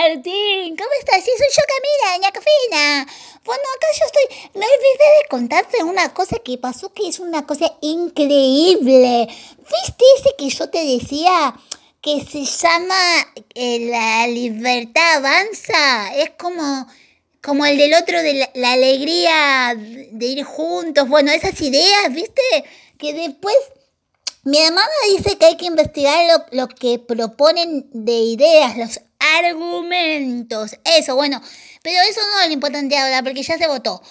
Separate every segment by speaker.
Speaker 1: Martín, ¿cómo estás? Sí, soy yo Camila, doña Cafina. Bueno, acá yo estoy. Me olvidé de contarte una cosa que pasó que es una cosa increíble. ¿Viste ese que yo te decía que se llama eh, La libertad avanza? Es como, como el del otro de la, la alegría de ir juntos. Bueno, esas ideas, ¿viste? Que después mi hermana dice que hay que investigar lo, lo, que proponen de ideas, los argumentos. Eso, bueno, pero eso no es lo importante ahora porque ya se votó.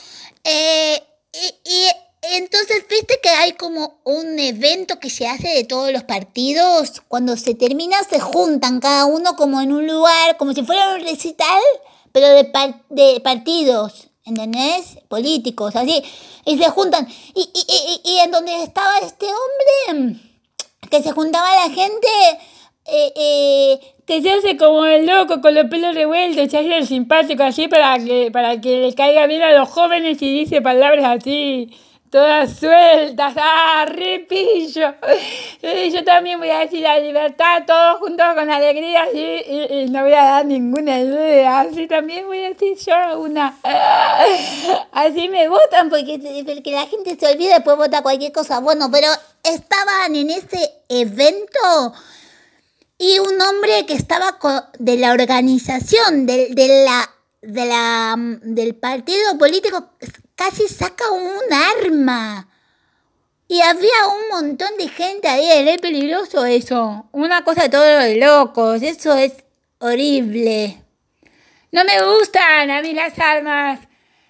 Speaker 1: Eh, y, y, entonces, viste que hay como un evento que se hace de todos los partidos. Cuando se termina, se juntan cada uno como en un lugar, como si fuera un recital, pero de, par de partidos. ¿entendés? Políticos, así, y se juntan. Y, y, y, y en donde estaba este hombre, que se juntaba la gente, eh, eh,
Speaker 2: que se hace como el loco con los pelos revueltos, se hace el simpático así para que, para que le caiga bien a los jóvenes y dice palabras así todas sueltas, ¡ah, repillo! Yo también voy a decir la libertad, todos juntos con alegría, y, y, y, no voy a dar ninguna idea, así también voy a decir yo una.
Speaker 1: Así me votan, porque, porque la gente se olvida después vota cualquier cosa. Bueno, pero estaban en ese evento y un hombre que estaba de la organización, de, de la, de la, del partido político casi saca un arma. Y había un montón de gente ahí, es peligroso eso. Una cosa de todos los locos, eso es horrible.
Speaker 2: No me gustan a mí las armas.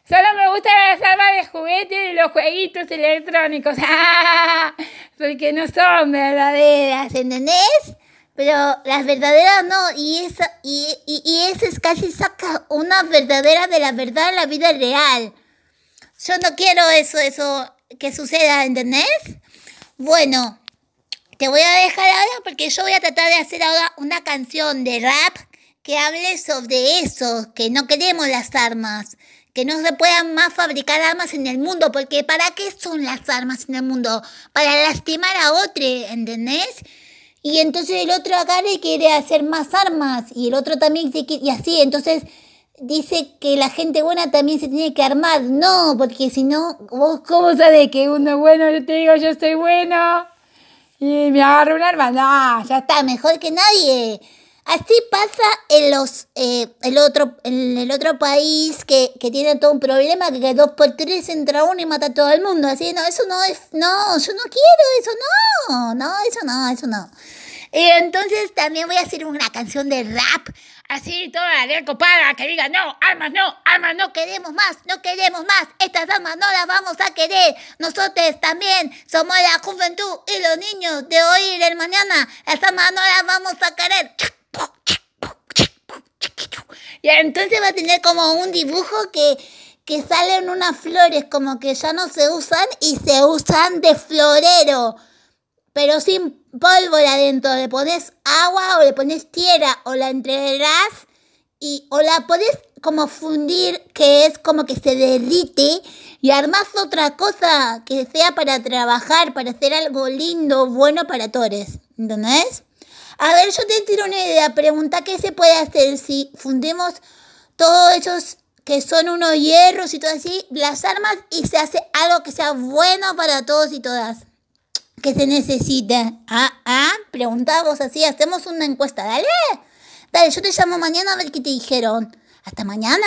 Speaker 2: Solo me gustan las armas de juguete y los jueguitos electrónicos. Porque no son verdaderas, ¿entendés?
Speaker 1: Pero las verdaderas no, y esa, y, y, y ese es casi saca una verdadera de la verdad en la vida real. Yo no quiero eso, eso que suceda, ¿entendés? Bueno, te voy a dejar ahora porque yo voy a tratar de hacer ahora una canción de rap que hable sobre eso, que no queremos las armas, que no se puedan más fabricar armas en el mundo, porque ¿para qué son las armas en el mundo? Para lastimar a otro, ¿entendés? Y entonces el otro acá le quiere hacer más armas y el otro también se quiere, y así, entonces dice que la gente buena también se tiene que armar. No, porque si no,
Speaker 2: vos cómo sabes que uno es bueno, yo te digo, yo soy bueno y me agarro un arma. No,
Speaker 1: ya está, mejor que nadie. Así pasa en los eh, el otro en el otro país que, que tiene todo un problema que, dos por tres entra uno y mata a todo el mundo. Así no, eso no es, no, yo no quiero eso, no, no, eso no, eso no. Y entonces también voy a hacer una canción de rap Así toda la copada que diga, no, armas no, armas no queremos más, no queremos más, estas armas no las vamos a querer. Nosotros también somos la juventud y los niños de hoy y del mañana, las armas no las vamos a querer. Y entonces va a tener como un dibujo que, que salen unas flores como que ya no se usan y se usan de florero, pero sin pólvora adentro, le pones agua o le pones tierra o la entregas y o la puedes como fundir que es como que se derrite y armas otra cosa que sea para trabajar, para hacer algo lindo, bueno para todos, ¿entendés? A ver, yo te tiro una idea, pregunta qué se puede hacer si fundimos todos esos que son unos hierros y todo así, las armas y se hace algo que sea bueno para todos y todas que se necesita. Ah, ah, preguntamos así, hacemos una encuesta, dale. Dale, yo te llamo mañana a ver qué te dijeron. Hasta mañana.